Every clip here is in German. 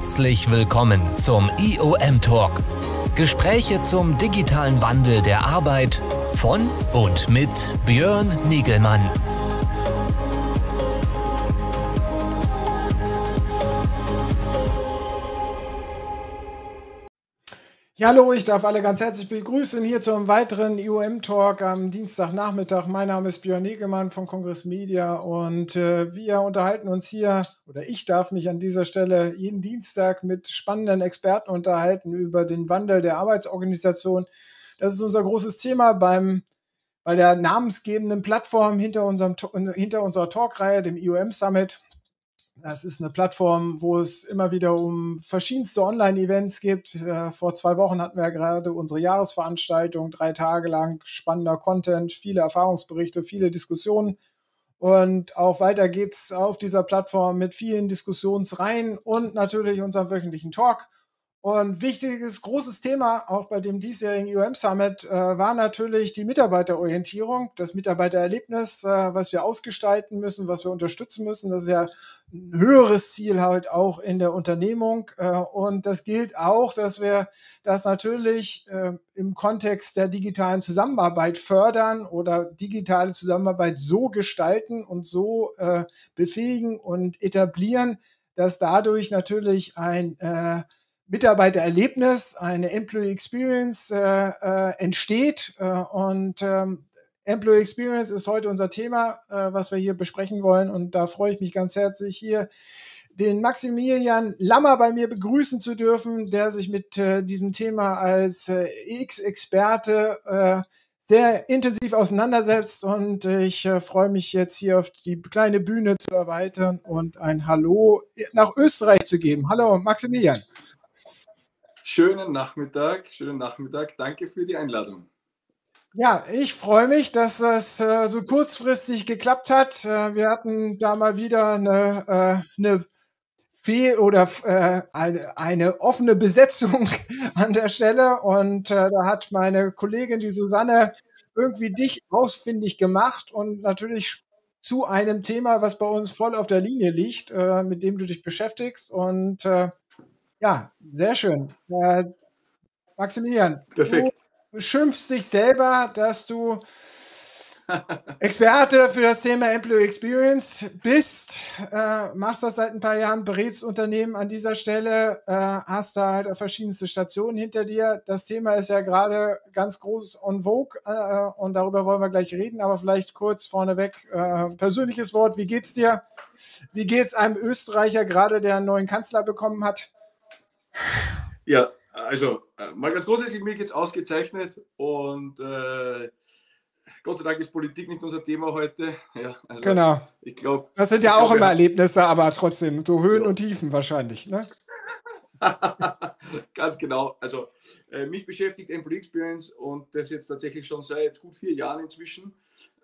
Herzlich willkommen zum IOM Talk. Gespräche zum digitalen Wandel der Arbeit von und mit Björn Nigelmann. Ja, hallo, ich darf alle ganz herzlich begrüßen hier zum weiteren IOM-Talk am Dienstagnachmittag. Mein Name ist Björn Negemann von Kongress Media und äh, wir unterhalten uns hier, oder ich darf mich an dieser Stelle jeden Dienstag mit spannenden Experten unterhalten über den Wandel der Arbeitsorganisation. Das ist unser großes Thema beim, bei der namensgebenden Plattform hinter, unserem, hinter unserer Talkreihe, dem IOM Summit. Das ist eine Plattform, wo es immer wieder um verschiedenste Online-Events gibt. Äh, vor zwei Wochen hatten wir ja gerade unsere Jahresveranstaltung, drei Tage lang spannender Content, viele Erfahrungsberichte, viele Diskussionen. Und auch weiter geht's auf dieser Plattform mit vielen Diskussionsreihen und natürlich unserem wöchentlichen Talk. Und wichtiges, großes Thema auch bei dem diesjährigen UM Summit äh, war natürlich die Mitarbeiterorientierung, das Mitarbeitererlebnis, äh, was wir ausgestalten müssen, was wir unterstützen müssen. Das ist ja ein höheres Ziel halt auch in der Unternehmung. Äh, und das gilt auch, dass wir das natürlich äh, im Kontext der digitalen Zusammenarbeit fördern oder digitale Zusammenarbeit so gestalten und so äh, befähigen und etablieren, dass dadurch natürlich ein äh, Mitarbeitererlebnis, eine Employee Experience äh, äh, entsteht. Äh, und ähm, Employee Experience ist heute unser Thema, äh, was wir hier besprechen wollen. Und da freue ich mich ganz herzlich hier den Maximilian Lammer bei mir begrüßen zu dürfen, der sich mit äh, diesem Thema als äh, X-Experte sehr intensiv auseinandersetzt. Und ich äh, freue mich jetzt hier auf die kleine Bühne zu erweitern und ein Hallo nach Österreich zu geben. Hallo, Maximilian. Schönen Nachmittag, schönen Nachmittag. Danke für die Einladung. Ja, ich freue mich, dass das äh, so kurzfristig geklappt hat. Äh, wir hatten da mal wieder eine, äh, eine Fehl- oder äh, eine, eine offene Besetzung an der Stelle. Und äh, da hat meine Kollegin, die Susanne, irgendwie dich ausfindig gemacht und natürlich zu einem Thema, was bei uns voll auf der Linie liegt, äh, mit dem du dich beschäftigst. Und ja, sehr schön. Äh, Maximilian, Perfekt. du schimpfst dich selber, dass du Experte für das Thema Employee Experience bist, äh, machst das seit ein paar Jahren, berätst Unternehmen an dieser Stelle, äh, hast da halt verschiedenste Stationen hinter dir. Das Thema ist ja gerade ganz groß on vogue äh, und darüber wollen wir gleich reden, aber vielleicht kurz vorneweg äh, persönliches Wort. Wie geht's dir? Wie geht's einem Österreicher gerade, der einen neuen Kanzler bekommen hat? Ja, also äh, mal ganz grundsätzlich, mir geht es ausgezeichnet und äh, Gott sei Dank ist Politik nicht unser Thema heute. Ja, also genau. Ich glaube. Das sind ja auch immer Erlebnisse, aber trotzdem so Höhen ja. und Tiefen wahrscheinlich, ne? Ganz genau. Also äh, mich beschäftigt Employee Experience und das jetzt tatsächlich schon seit gut vier Jahren inzwischen.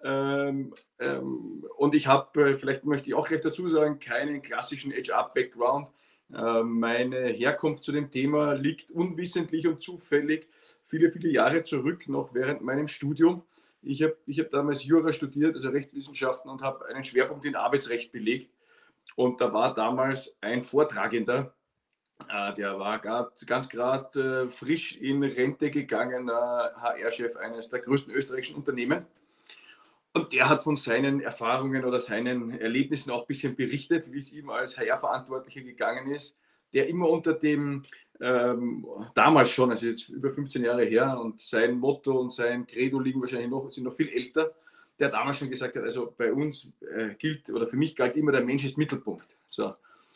Ähm, ähm, und ich habe, äh, vielleicht möchte ich auch gleich dazu sagen, keinen klassischen HR-Background. Äh, meine Herkunft zu dem Thema liegt unwissentlich und zufällig viele, viele Jahre zurück, noch während meinem Studium. Ich habe ich hab damals Jura studiert, also Rechtswissenschaften, und habe einen Schwerpunkt in Arbeitsrecht belegt. Und da war damals ein Vortragender, äh, der war grad, ganz gerade äh, frisch in Rente gegangener HR-Chef eines der größten österreichischen Unternehmen. Und der hat von seinen Erfahrungen oder seinen Erlebnissen auch ein bisschen berichtet, wie es ihm als HR-Verantwortlicher gegangen ist, der immer unter dem, ähm, damals schon, also jetzt über 15 Jahre her, und sein Motto und sein Credo liegen wahrscheinlich noch, sind noch viel älter, der damals schon gesagt hat, also bei uns äh, gilt, oder für mich galt immer, der Mensch ist Mittelpunkt. So.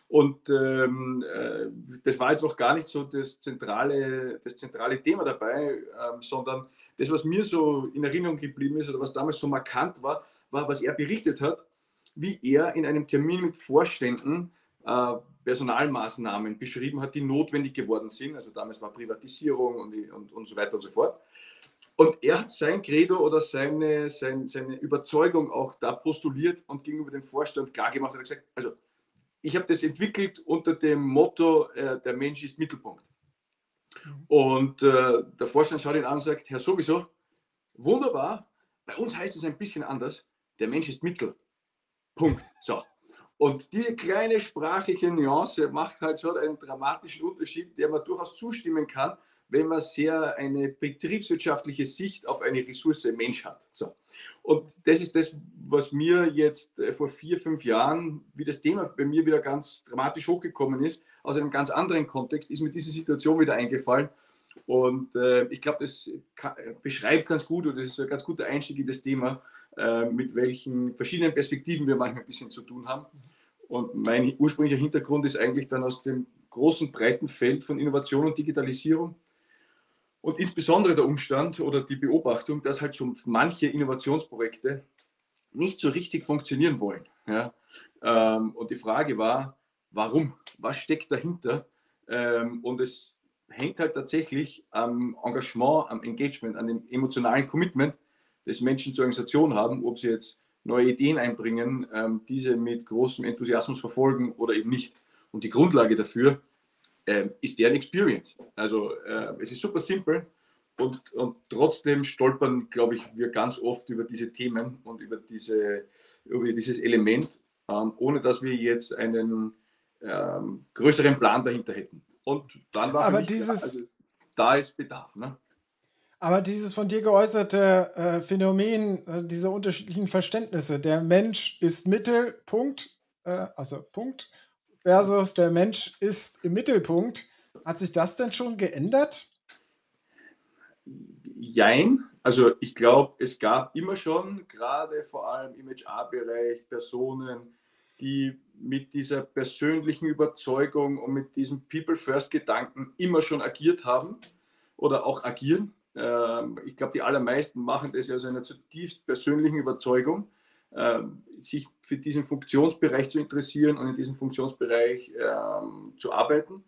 Und ähm, äh, das war jetzt noch gar nicht so das zentrale, das zentrale Thema dabei, ähm, sondern das, was mir so in Erinnerung geblieben ist oder was damals so markant war, war, was er berichtet hat, wie er in einem Termin mit Vorständen äh, Personalmaßnahmen beschrieben hat, die notwendig geworden sind. Also damals war Privatisierung und, und, und so weiter und so fort. Und er hat sein Credo oder seine, sein, seine Überzeugung auch da postuliert und gegenüber dem Vorstand klargemacht und gesagt, also ich habe das entwickelt unter dem Motto, äh, der Mensch ist Mittelpunkt. Und äh, der Vorstand schaut ihn an und sagt, Herr sowieso, wunderbar, bei uns heißt es ein bisschen anders, der Mensch ist Mittel. Punkt. So. Und diese kleine sprachliche Nuance macht halt schon einen dramatischen Unterschied, der man durchaus zustimmen kann, wenn man sehr eine betriebswirtschaftliche Sicht auf eine Ressource Mensch hat. So. Und das ist das, was mir jetzt äh, vor vier, fünf Jahren, wie das Thema bei mir wieder ganz dramatisch hochgekommen ist, aus einem ganz anderen Kontext, ist mir diese Situation wieder eingefallen. Und äh, ich glaube, das kann, beschreibt ganz gut, oder das ist ein ganz guter Einstieg in das Thema, äh, mit welchen verschiedenen Perspektiven wir manchmal ein bisschen zu tun haben. Und mein ursprünglicher Hintergrund ist eigentlich dann aus dem großen, breiten Feld von Innovation und Digitalisierung und insbesondere der Umstand oder die Beobachtung, dass halt so manche Innovationsprojekte nicht so richtig funktionieren wollen. Ja? Ähm, und die Frage war, warum? Was steckt dahinter? Ähm, und es hängt halt tatsächlich am Engagement, am Engagement, an dem emotionalen Commitment, das Menschen zur Organisation haben, ob sie jetzt neue Ideen einbringen, ähm, diese mit großem Enthusiasmus verfolgen oder eben nicht. Und die Grundlage dafür äh, ist deren Experience. Also äh, es ist super simpel und, und trotzdem stolpern, glaube ich, wir ganz oft über diese Themen und über, diese, über dieses Element, ähm, ohne dass wir jetzt einen ähm, größeren Plan dahinter hätten. Und dann war Aber dieses, klar, also, da ist Bedarf. Ne? Aber dieses von dir geäußerte äh, Phänomen, äh, diese unterschiedlichen Verständnisse, der Mensch ist Mittelpunkt, äh, also Punkt, versus der Mensch ist im Mittelpunkt. Hat sich das denn schon geändert? Jein. Also ich glaube, es gab immer schon, gerade vor allem im HR-Bereich, Personen, die mit dieser persönlichen Überzeugung und mit diesem People-First-Gedanken immer schon agiert haben oder auch agieren. Ähm, ich glaube, die allermeisten machen das aus einer zutiefst persönlichen Überzeugung. Ähm, sich für diesen Funktionsbereich zu interessieren und in diesem Funktionsbereich ähm, zu arbeiten.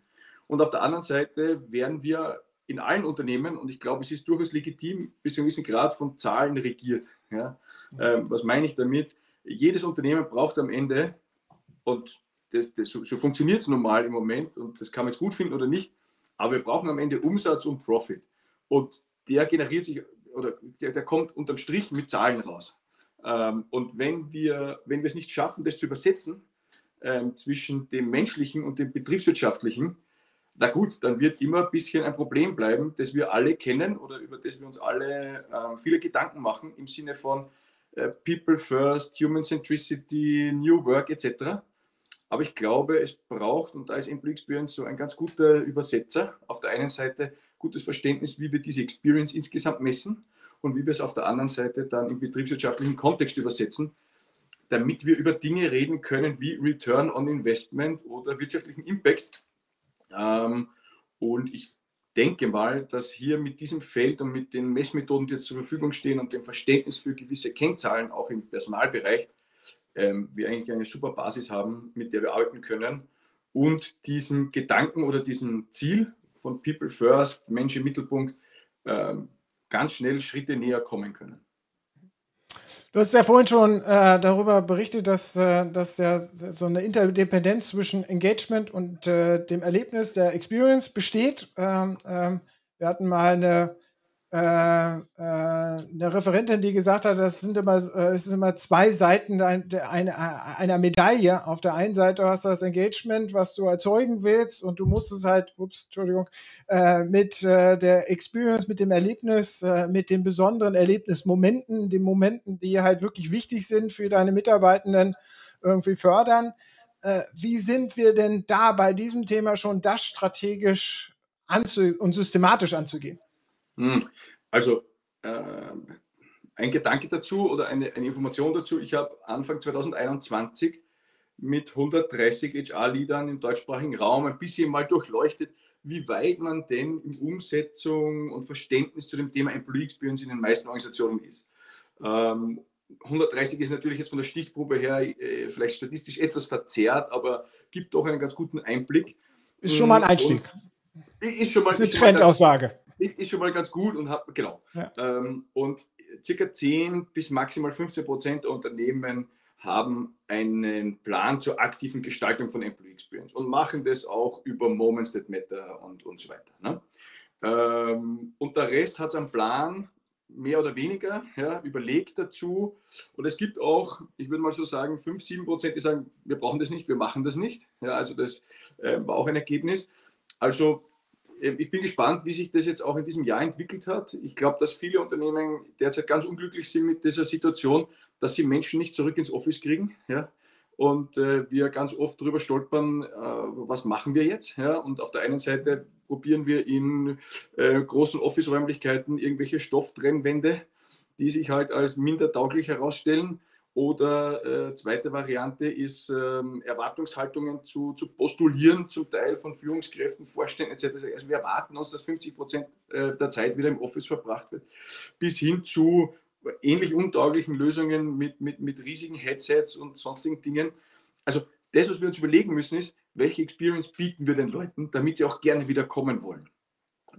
Und auf der anderen Seite werden wir in allen Unternehmen, und ich glaube, es ist durchaus legitim, bis zu einem gewissen Grad von Zahlen regiert. Ja? Ähm, was meine ich damit? Jedes Unternehmen braucht am Ende, und das, das, so, so funktioniert es normal im Moment, und das kann man jetzt gut finden oder nicht, aber wir brauchen am Ende Umsatz und Profit. Und der generiert sich, oder der, der kommt unterm Strich mit Zahlen raus. Ähm, und wenn wir, wenn wir es nicht schaffen, das zu übersetzen ähm, zwischen dem menschlichen und dem betriebswirtschaftlichen, na gut, dann wird immer ein bisschen ein Problem bleiben, das wir alle kennen oder über das wir uns alle ähm, viele Gedanken machen im Sinne von äh, People First, Human Centricity, New Work etc. Aber ich glaube, es braucht, und da ist Employee Experience so ein ganz guter Übersetzer, auf der einen Seite gutes Verständnis, wie wir diese Experience insgesamt messen und wie wir es auf der anderen Seite dann im betriebswirtschaftlichen Kontext übersetzen, damit wir über Dinge reden können wie Return on Investment oder wirtschaftlichen Impact. Ähm, und ich denke mal, dass hier mit diesem Feld und mit den Messmethoden, die jetzt zur Verfügung stehen und dem Verständnis für gewisse Kennzahlen, auch im Personalbereich, ähm, wir eigentlich eine super Basis haben, mit der wir arbeiten können und diesem Gedanken oder diesem Ziel von People First, Mensch im Mittelpunkt, ähm, ganz schnell Schritte näher kommen können. Du hast ja vorhin schon äh, darüber berichtet, dass, äh, dass ja so eine Interdependenz zwischen Engagement und äh, dem Erlebnis der Experience besteht. Ähm, ähm, wir hatten mal eine eine Referentin, die gesagt hat, das sind immer, äh, es sind immer zwei Seiten einer, Medaille. Auf der einen Seite hast du das Engagement, was du erzeugen willst, und du musst es halt, ups, Entschuldigung, äh, mit äh, der Experience, mit dem Erlebnis, äh, mit den besonderen Erlebnismomenten, den Momenten, die halt wirklich wichtig sind für deine Mitarbeitenden, irgendwie fördern. wie sind wir denn da bei diesem Thema schon das strategisch und systematisch anzugehen? Hm. Also äh, ein Gedanke dazu oder eine, eine Information dazu. Ich habe Anfang 2021 mit 130 HR-Leadern im deutschsprachigen Raum ein bisschen mal durchleuchtet, wie weit man denn in Umsetzung und Verständnis zu dem Thema Employee Experience in den meisten Organisationen ist. Ähm, 130 ist natürlich jetzt von der Stichprobe her äh, vielleicht statistisch etwas verzerrt, aber gibt doch einen ganz guten Einblick. Ist schon mal ein Einstieg. Und ist schon mal ist eine Trendaussage ist schon mal ganz gut und hat, genau. Ja. Ähm, und circa 10 bis maximal 15 Prozent der Unternehmen haben einen Plan zur aktiven Gestaltung von Employee Experience und machen das auch über Moments that Matter und, und so weiter. Ne? Ähm, und der Rest hat einen Plan, mehr oder weniger ja, überlegt dazu. Und es gibt auch, ich würde mal so sagen, 5, 7 Prozent, die sagen, wir brauchen das nicht, wir machen das nicht. Ja, also das äh, war auch ein Ergebnis. Also ich bin gespannt, wie sich das jetzt auch in diesem Jahr entwickelt hat. Ich glaube, dass viele Unternehmen derzeit ganz unglücklich sind mit dieser Situation, dass sie Menschen nicht zurück ins Office kriegen. Ja? Und äh, wir ganz oft darüber stolpern, äh, was machen wir jetzt? Ja? Und auf der einen Seite probieren wir in äh, großen Office-Räumlichkeiten irgendwelche Stofftrennwände, die sich halt als minder tauglich herausstellen. Oder äh, zweite Variante ist, ähm, Erwartungshaltungen zu, zu, postulieren, zum Teil von Führungskräften, Vorständen etc. Also wir erwarten uns, dass 50 Prozent äh, der Zeit wieder im Office verbracht wird. Bis hin zu ähnlich untauglichen Lösungen mit, mit, mit riesigen Headsets und sonstigen Dingen. Also das, was wir uns überlegen müssen, ist, welche Experience bieten wir den Leuten, damit sie auch gerne wieder kommen wollen.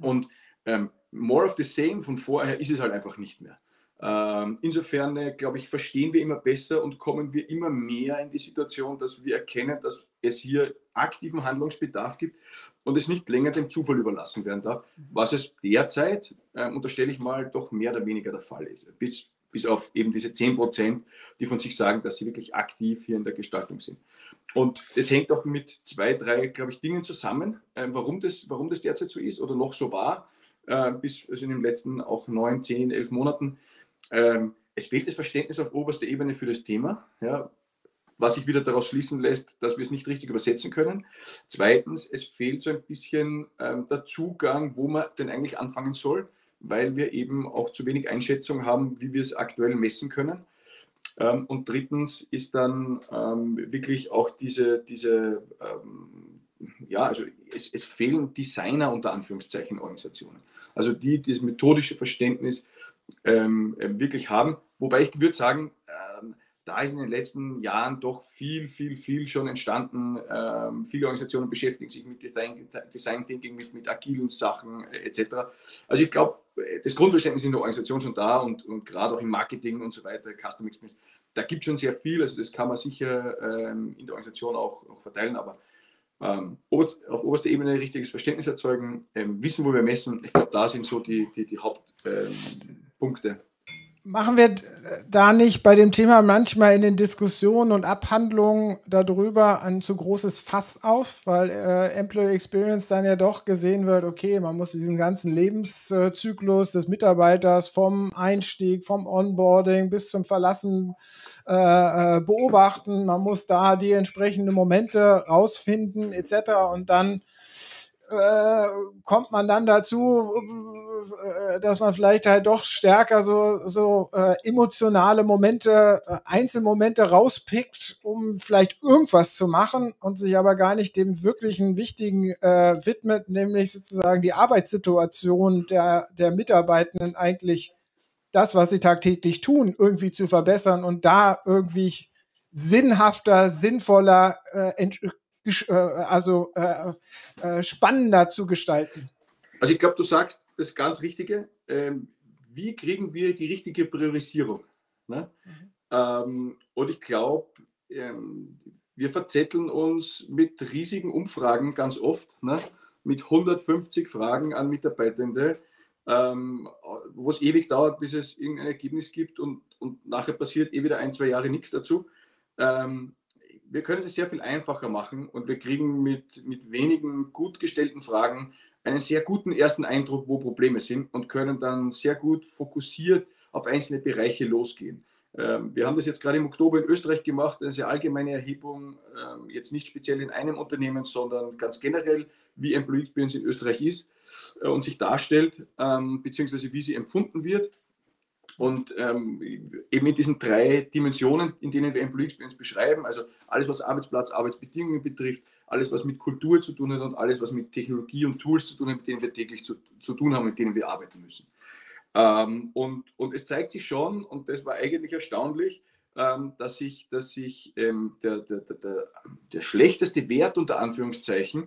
Und ähm, more of the same von vorher ist es halt einfach nicht mehr. Ähm, insofern, äh, glaube ich, verstehen wir immer besser und kommen wir immer mehr in die Situation, dass wir erkennen, dass es hier aktiven Handlungsbedarf gibt und es nicht länger dem Zufall überlassen werden darf, was es derzeit, äh, unterstelle ich mal, doch mehr oder weniger der Fall ist. Bis, bis auf eben diese 10 Prozent, die von sich sagen, dass sie wirklich aktiv hier in der Gestaltung sind. Und es hängt auch mit zwei, drei, glaube ich, Dingen zusammen, äh, warum, das, warum das derzeit so ist oder noch so war, äh, bis also in den letzten auch neun, zehn, elf Monaten. Ähm, es fehlt das Verständnis auf oberster Ebene für das Thema, ja, was sich wieder daraus schließen lässt, dass wir es nicht richtig übersetzen können. Zweitens, es fehlt so ein bisschen ähm, der Zugang, wo man denn eigentlich anfangen soll, weil wir eben auch zu wenig Einschätzung haben, wie wir es aktuell messen können. Ähm, und drittens ist dann ähm, wirklich auch diese, diese ähm, ja, also es, es, fehlen Designer unter Anführungszeichen Organisationen. Also die, die das methodische Verständnis ähm, äh, wirklich haben. Wobei ich würde sagen, ähm, da ist in den letzten Jahren doch viel, viel, viel schon entstanden. Ähm, viele Organisationen beschäftigen sich mit Design, Design Thinking, mit, mit agilen Sachen äh, etc. Also ich glaube, das Grundverständnis in der Organisation schon da und, und gerade auch im Marketing und so weiter, Custom Experience, da gibt es schon sehr viel. Also das kann man sicher ähm, in der Organisation auch, auch verteilen, aber ähm, auf oberster Ebene richtiges Verständnis erzeugen, ähm, wissen, wo wir messen. Ich glaube, da sind so die, die, die Hauptpunkte. Ähm, Machen wir da nicht bei dem Thema manchmal in den Diskussionen und Abhandlungen darüber ein zu großes Fass auf, weil äh, Employee Experience dann ja doch gesehen wird, okay, man muss diesen ganzen Lebenszyklus des Mitarbeiters vom Einstieg, vom Onboarding bis zum Verlassen äh, äh, beobachten, man muss da die entsprechenden Momente rausfinden etc. Und dann äh, kommt man dann dazu, äh, dass man vielleicht halt doch stärker so, so äh, emotionale Momente, äh, Einzelmomente rauspickt, um vielleicht irgendwas zu machen und sich aber gar nicht dem wirklichen Wichtigen äh, widmet, nämlich sozusagen die Arbeitssituation der, der Mitarbeitenden eigentlich das, was sie tagtäglich tun, irgendwie zu verbessern und da irgendwie sinnhafter, sinnvoller äh, äh, also äh, äh, spannender zu gestalten. Also ich glaube, du sagst das ganz Richtige. Ähm, wie kriegen wir die richtige Priorisierung? Ne? Mhm. Ähm, und ich glaube, ähm, wir verzetteln uns mit riesigen Umfragen ganz oft, ne? mit 150 Fragen an Mitarbeitende, ähm, wo es ewig dauert, bis es irgendein Ergebnis gibt und, und nachher passiert eh wieder ein, zwei Jahre nichts dazu. Ähm, wir können es sehr viel einfacher machen und wir kriegen mit, mit wenigen gut gestellten Fragen einen sehr guten ersten Eindruck, wo Probleme sind und können dann sehr gut fokussiert auf einzelne Bereiche losgehen. Ähm, wir haben das jetzt gerade im Oktober in Österreich gemacht, eine sehr allgemeine Erhebung, ähm, jetzt nicht speziell in einem Unternehmen, sondern ganz generell, wie Employee Experience in Österreich ist äh, und sich darstellt, ähm, beziehungsweise wie sie empfunden wird. Und ähm, eben in diesen drei Dimensionen, in denen wir Employee Experience beschreiben, also alles, was Arbeitsplatz, Arbeitsbedingungen betrifft, alles, was mit Kultur zu tun hat und alles, was mit Technologie und Tools zu tun hat, mit denen wir täglich zu, zu tun haben, mit denen wir arbeiten müssen. Ähm, und, und es zeigt sich schon, und das war eigentlich erstaunlich, ähm, dass sich, dass sich ähm, der, der, der, der, schlechteste Wert unter Anführungszeichen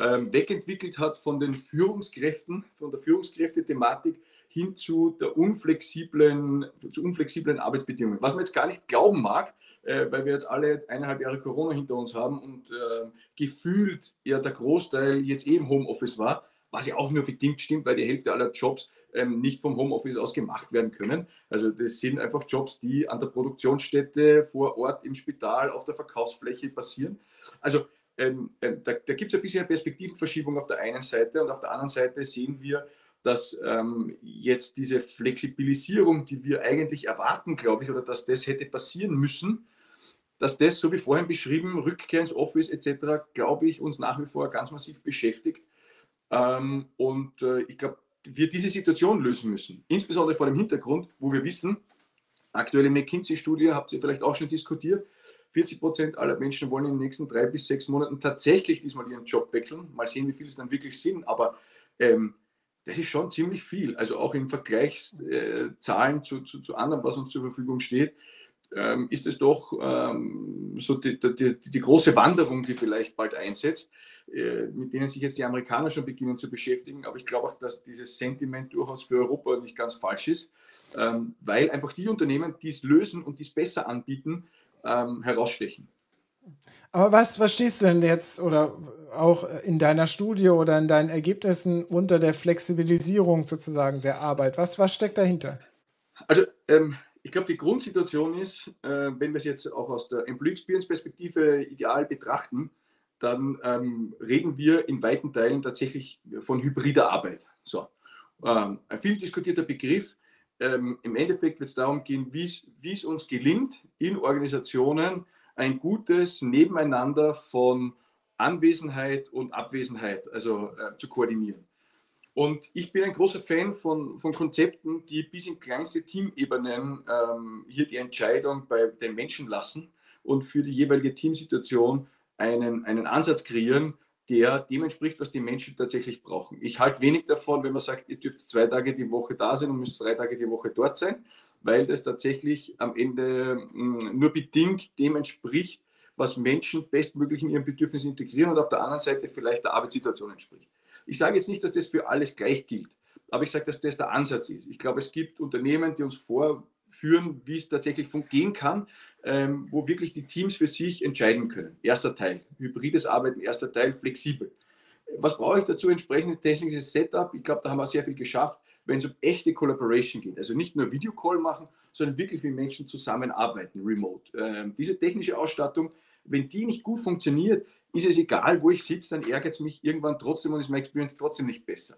ähm, wegentwickelt hat von den Führungskräften, von der Führungskräftethematik hin zu der unflexiblen, zu unflexiblen Arbeitsbedingungen. Was man jetzt gar nicht glauben mag, äh, weil wir jetzt alle eineinhalb Jahre Corona hinter uns haben und äh, gefühlt ja der Großteil jetzt eben Homeoffice war. was ja auch nur bedingt stimmt, weil die Hälfte aller Jobs ähm, nicht vom Homeoffice aus gemacht werden können. Also das sind einfach Jobs, die an der Produktionsstätte, vor Ort, im Spital, auf der Verkaufsfläche passieren. Also ähm, äh, da, da gibt es ein bisschen eine Perspektivenverschiebung auf der einen Seite und auf der anderen Seite sehen wir, dass ähm, jetzt diese Flexibilisierung, die wir eigentlich erwarten, glaube ich, oder dass das hätte passieren müssen, dass das, so wie vorhin beschrieben, Rückkehr ins Office etc., glaube ich, uns nach wie vor ganz massiv beschäftigt. Ähm, und äh, ich glaube, wir diese Situation lösen müssen. Insbesondere vor dem Hintergrund, wo wir wissen, aktuelle McKinsey-Studie, habt ihr vielleicht auch schon diskutiert, 40 Prozent aller Menschen wollen in den nächsten drei bis sechs Monaten tatsächlich diesmal ihren Job wechseln. Mal sehen, wie viel es dann wirklich sind. Aber ähm, das ist schon ziemlich viel. Also auch im Vergleichszahlen äh, zu, zu, zu anderen, was uns zur Verfügung steht, ähm, ist es doch ähm, so die, die, die, große Wanderung, die vielleicht bald einsetzt, äh, mit denen sich jetzt die Amerikaner schon beginnen zu beschäftigen. Aber ich glaube auch, dass dieses Sentiment durchaus für Europa nicht ganz falsch ist, ähm, weil einfach die Unternehmen, die es lösen und die es besser anbieten, ähm, herausstechen. Aber was verstehst du denn jetzt oder auch in deiner Studie oder in deinen Ergebnissen unter der Flexibilisierung sozusagen der Arbeit? Was, was steckt dahinter? Also ähm, ich glaube, die Grundsituation ist, äh, wenn wir es jetzt auch aus der Employee Experience Perspektive ideal betrachten, dann ähm, reden wir in weiten Teilen tatsächlich von hybrider Arbeit. So, ähm, ein viel diskutierter Begriff. Ähm, Im Endeffekt wird es darum gehen, wie es uns gelingt, in Organisationen ein gutes Nebeneinander von Anwesenheit und Abwesenheit also äh, zu koordinieren. Und ich bin ein großer Fan von, von Konzepten, die bis in kleinste Teamebenen ähm, hier die Entscheidung bei den Menschen lassen und für die jeweilige Teamsituation einen, einen Ansatz kreieren, der dem entspricht, was die Menschen tatsächlich brauchen. Ich halte wenig davon, wenn man sagt, ihr dürft zwei Tage die Woche da sein und müsst drei Tage die Woche dort sein, weil das tatsächlich am Ende mh, hm, nur bedingt dem entspricht, was Menschen bestmöglich in ihren Bedürfnissen integrieren und auf der anderen Seite vielleicht der Arbeitssituation entspricht. Ich sage jetzt nicht, dass das für alles gleich gilt, aber ich sage, dass das der Ansatz ist. Ich glaube, es gibt Unternehmen, die uns vorführen, wie es tatsächlich gehen kann, ähm, wo wirklich die Teams für sich entscheiden können. Erster Teil, hybrides Arbeiten, erster Teil, flexibel. Was brauche ich dazu? Entsprechendes technisches Setup. Ich glaube, da haben wir sehr viel geschafft, wenn es um echte Collaboration geht. Also nicht nur Videocall machen, sondern wirklich wie Menschen zusammenarbeiten, remote. Ähm, diese technische Ausstattung, wenn die nicht gut funktioniert, ist es egal, wo ich sitze, dann ärgert es mich irgendwann trotzdem und ist meine Experience trotzdem nicht besser.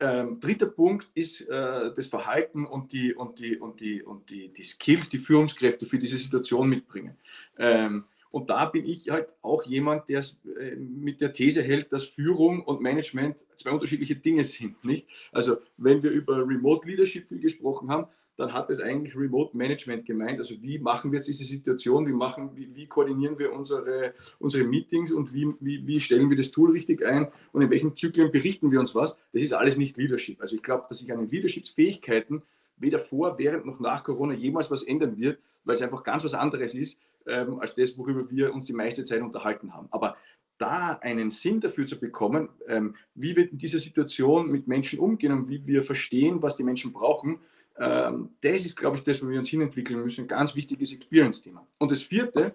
Ähm, dritter Punkt ist äh, das Verhalten und, die, und, die, und, die, und die, die Skills, die Führungskräfte für diese Situation mitbringen. Ähm, und da bin ich halt auch jemand, der äh, mit der These hält, dass Führung und Management zwei unterschiedliche Dinge sind. Nicht? Also wenn wir über Remote Leadership viel gesprochen haben, dann hat es eigentlich Remote Management gemeint. Also wie machen wir jetzt diese Situation, wie, machen, wie, wie koordinieren wir unsere, unsere Meetings und wie, wie, wie stellen wir das Tool richtig ein und in welchen Zyklen berichten wir uns was. Das ist alles nicht Leadership. Also ich glaube, dass sich an den Leadershipsfähigkeiten weder vor, während noch nach Corona jemals was ändern wird, weil es einfach ganz was anderes ist, ähm, als das, worüber wir uns die meiste Zeit unterhalten haben. Aber da einen Sinn dafür zu bekommen, ähm, wie wir in dieser Situation mit Menschen umgehen und wie wir verstehen, was die Menschen brauchen, das ist, glaube ich, das, wo wir uns hinentwickeln müssen. Ganz wichtiges Experience-Thema. Und das vierte,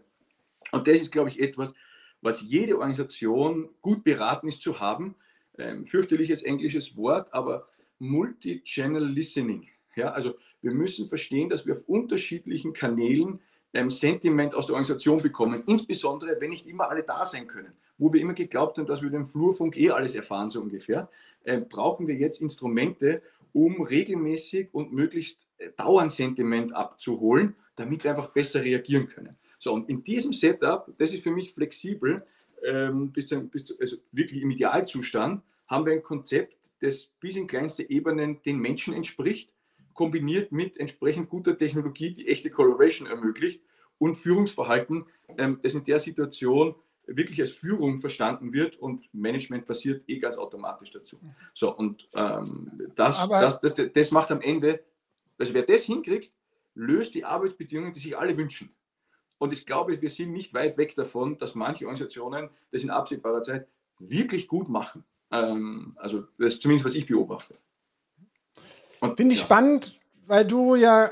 und das ist, glaube ich, etwas, was jede Organisation gut beraten ist zu haben, ähm, fürchterliches englisches Wort, aber Multi-Channel Listening. Ja, also wir müssen verstehen, dass wir auf unterschiedlichen Kanälen ähm, Sentiment aus der Organisation bekommen, insbesondere wenn nicht immer alle da sein können. Wo wir immer geglaubt haben, dass wir den Flurfunk eh alles erfahren, so ungefähr, äh, brauchen wir jetzt Instrumente, um regelmäßig und möglichst äh, dauernd Sentiment abzuholen, damit wir einfach besser reagieren können. So, und in diesem Setup, das ist für mich flexibel, ähm, bis, bis, also wirklich im Idealzustand, haben wir ein Konzept, das bis in kleinste Ebenen den Menschen entspricht, kombiniert mit entsprechend guter Technologie, die echte Collaboration ermöglicht und Führungsverhalten, ähm, das in der Situation wirklich als Führung verstanden wird und Management passiert eh ganz automatisch dazu. So, und ähm, das, das, das, das macht am Ende, also wer das hinkriegt, löst die Arbeitsbedingungen, die sich alle wünschen. Und ich glaube, wir sind nicht weit weg davon, dass manche Organisationen das in absehbarer Zeit wirklich gut machen. Ähm, also das ist zumindest, was ich beobachte. Finde ich ja. spannend, weil du ja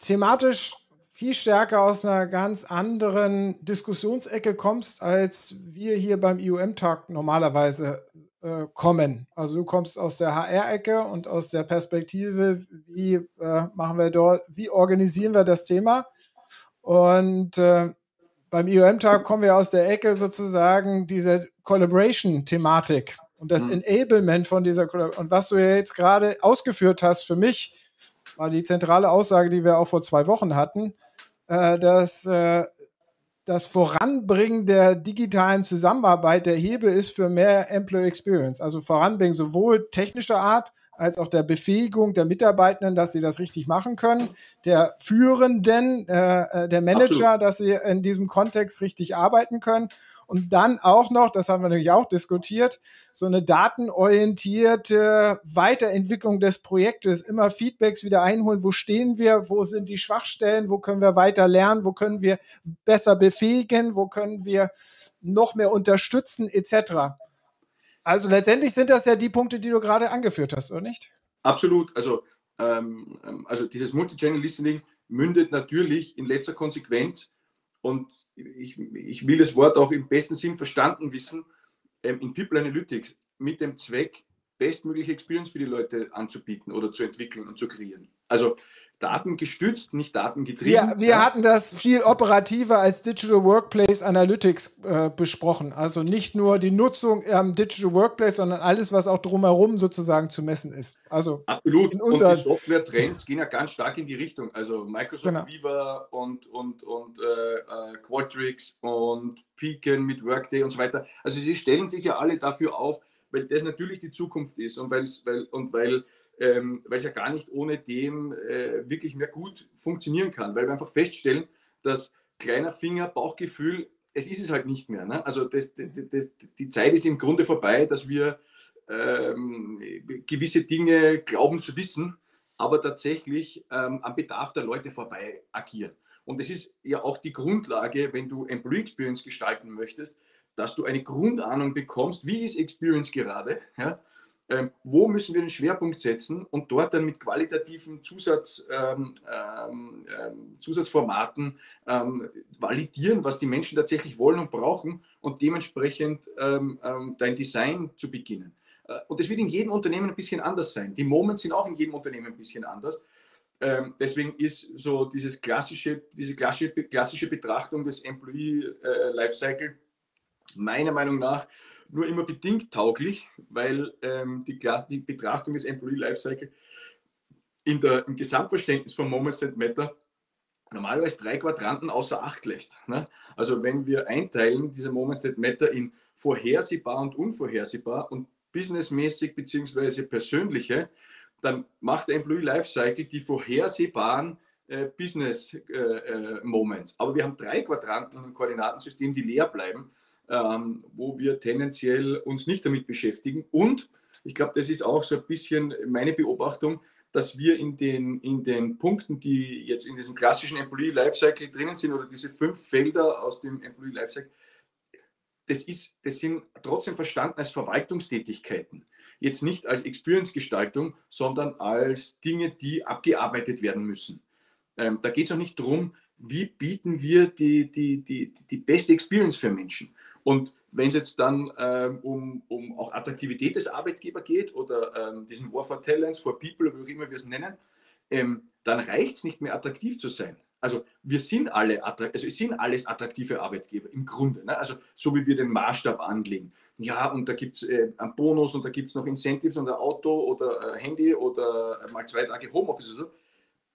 thematisch viel stärker aus einer ganz anderen Diskussionsecke kommst, als wir hier beim IOM-Tag normalerweise äh, kommen. Also du kommst aus der HR-Ecke und aus der Perspektive, wie äh, machen wir dort, wie organisieren wir das Thema? Und äh, beim IOM-Tag kommen wir aus der Ecke sozusagen diese Collaboration-Thematik und das mhm. Enablement von dieser Collaboration. Und was du ja jetzt gerade ausgeführt hast, für mich war die zentrale Aussage, die wir auch vor zwei Wochen hatten, äh, dass äh, das Voranbringen der digitalen Zusammenarbeit der Hebel ist für mehr Employee Experience. Also Voranbringen sowohl technischer Art als auch der Befähigung der Mitarbeitenden, dass sie das richtig machen können, der Führenden, äh, äh der Manager, Absolut. dass sie in diesem Kontext richtig arbeiten können und dann auch noch, das haben wir nämlich auch diskutiert, so eine datenorientierte Weiterentwicklung des Projektes, immer Feedbacks wieder einholen, wo stehen wir, wo sind die Schwachstellen, wo können wir weiter lernen, wo können wir besser befähigen, wo können wir noch mehr unterstützen, etc. Also letztendlich sind das ja die Punkte, die du gerade angeführt hast, oder nicht? Absolut. Also, ähm, ähm also dieses Multi-Channel Listening mündet natürlich in letzter Konsequenz und ich, ich will das Wort auch im besten Sinn verstanden wissen, ähm, in People Analytics mit dem Zweck, bestmögliche Experience für die Leute anzubieten oder zu entwickeln und zu kreieren. Also datengestützt, nicht datengetrieben. Wir, wir ja. hatten das viel operativer als Digital Workplace Analytics äh, besprochen. Also nicht nur die Nutzung am Digital Workplace, sondern alles, was auch drumherum sozusagen zu messen ist. Also Absolut. In und die Software-Trends gehen ja ganz stark in die Richtung. Also Microsoft genau. Viva und, und, und äh, äh Qualtrics und Peaken mit Workday und so weiter. Also sie stellen sich ja alle dafür auf, weil das natürlich die Zukunft ist und, weil, und weil ähm, weil es ja gar nicht ohne dem äh, wirklich mehr gut funktionieren kann, weil wir einfach feststellen, dass kleiner Finger, Bauchgefühl, es ist es halt nicht mehr. Ne? Also das, das, das, die Zeit ist im Grunde vorbei, dass wir ähm, gewisse Dinge glauben zu wissen, aber tatsächlich ähm, am Bedarf der Leute vorbei agieren. Und das ist ja auch die Grundlage, wenn du Employee Experience gestalten möchtest, dass du eine Grundahnung bekommst, wie ist Experience gerade, ja? Ähm, wo müssen wir den Schwerpunkt setzen und dort dann mit qualitativen Zusatz, ähm, ähm, ähm Zusatzformaten ähm, validieren, was die Menschen tatsächlich wollen und brauchen und dementsprechend ähm, dein Design zu beginnen. Äh, und das wird in jedem Unternehmen ein bisschen anders sein. Die Moments sind auch in jedem Unternehmen ein bisschen anders. deswegen ist so dieses klassische, diese klassische, klassische Betrachtung des Employee äh, Lifecycle meiner Meinung nach nur immer bedingt tauglich, weil ähm, die, die, Betrachtung des Employee Lifecycle in der, im Gesamtverständnis von Moments that Matter normalerweise drei Quadranten außer Acht lässt. Ne? Also wenn wir einteilen, diese Moments that Matter in vorhersehbar und unvorhersehbar und businessmäßig bzw. persönliche, dann macht der Employee Lifecycle die vorhersehbaren äh, Business äh, äh, Moments. Aber wir haben drei Quadranten und Koordinatensystem, die leer bleiben ähm, wo wir tendenziell uns nicht damit beschäftigen. Und ich glaube, das ist auch so ein bisschen meine Beobachtung, dass wir in den, in den Punkten, die jetzt in diesem klassischen Employee Lifecycle drinnen sind, oder diese fünf Felder aus dem Employee Lifecycle, das, ist, das sind trotzdem verstanden als Verwaltungstätigkeiten. Jetzt nicht als Experience-Gestaltung, sondern als Dinge, die abgearbeitet werden müssen. Ähm, da geht es auch nicht darum, wie bieten wir die, die, die, die beste Experience für Menschen. Und wenn es jetzt dann ähm, um, um auch Attraktivität des Arbeitgebers geht oder ähm, diesen War for Talents, for People, wie auch immer wir es nennen, ähm, dann reicht es nicht mehr attraktiv zu sein. Also wir sind alle, also es sind alles attraktive Arbeitgeber im Grunde. Ne? Also so wie wir den Maßstab anlegen. Ja, und da gibt es äh, einen Bonus und da gibt es noch Incentives und ein Auto oder ein Handy oder äh, mal zwei Tage Homeoffice. Also.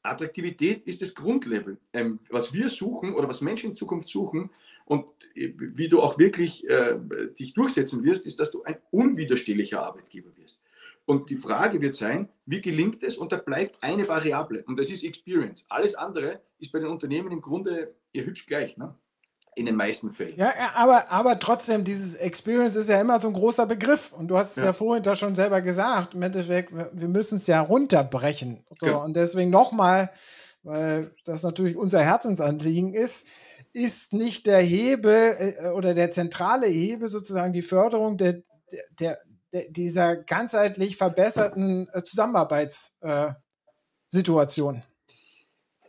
Attraktivität ist das Grundlevel. Ähm, was wir suchen oder was Menschen in Zukunft suchen, und äh, wie du auch wirklich äh, dich durchsetzen wirst, ist, dass du ein unwiderstehlicher Arbeitgeber wirst. Und die Frage wird sein, wie gelingt es? Und da bleibt eine Variable und das ist Experience. Alles andere ist bei den Unternehmen im Grunde eher hübsch gleich. Ne? in den meisten Fällen. Ja, aber, aber trotzdem, dieses Experience ist ja immer so ein großer Begriff. Und du hast es ja, ja vorhin da schon selber gesagt. Im Endeffekt, wir müssen es ja runterbrechen. So, ja. Und deswegen nochmal, weil das natürlich unser Herzensanliegen ist, ist nicht der Hebel äh, oder der zentrale Hebel sozusagen die Förderung der, der, der dieser ganzheitlich verbesserten äh, Zusammenarbeitssituation?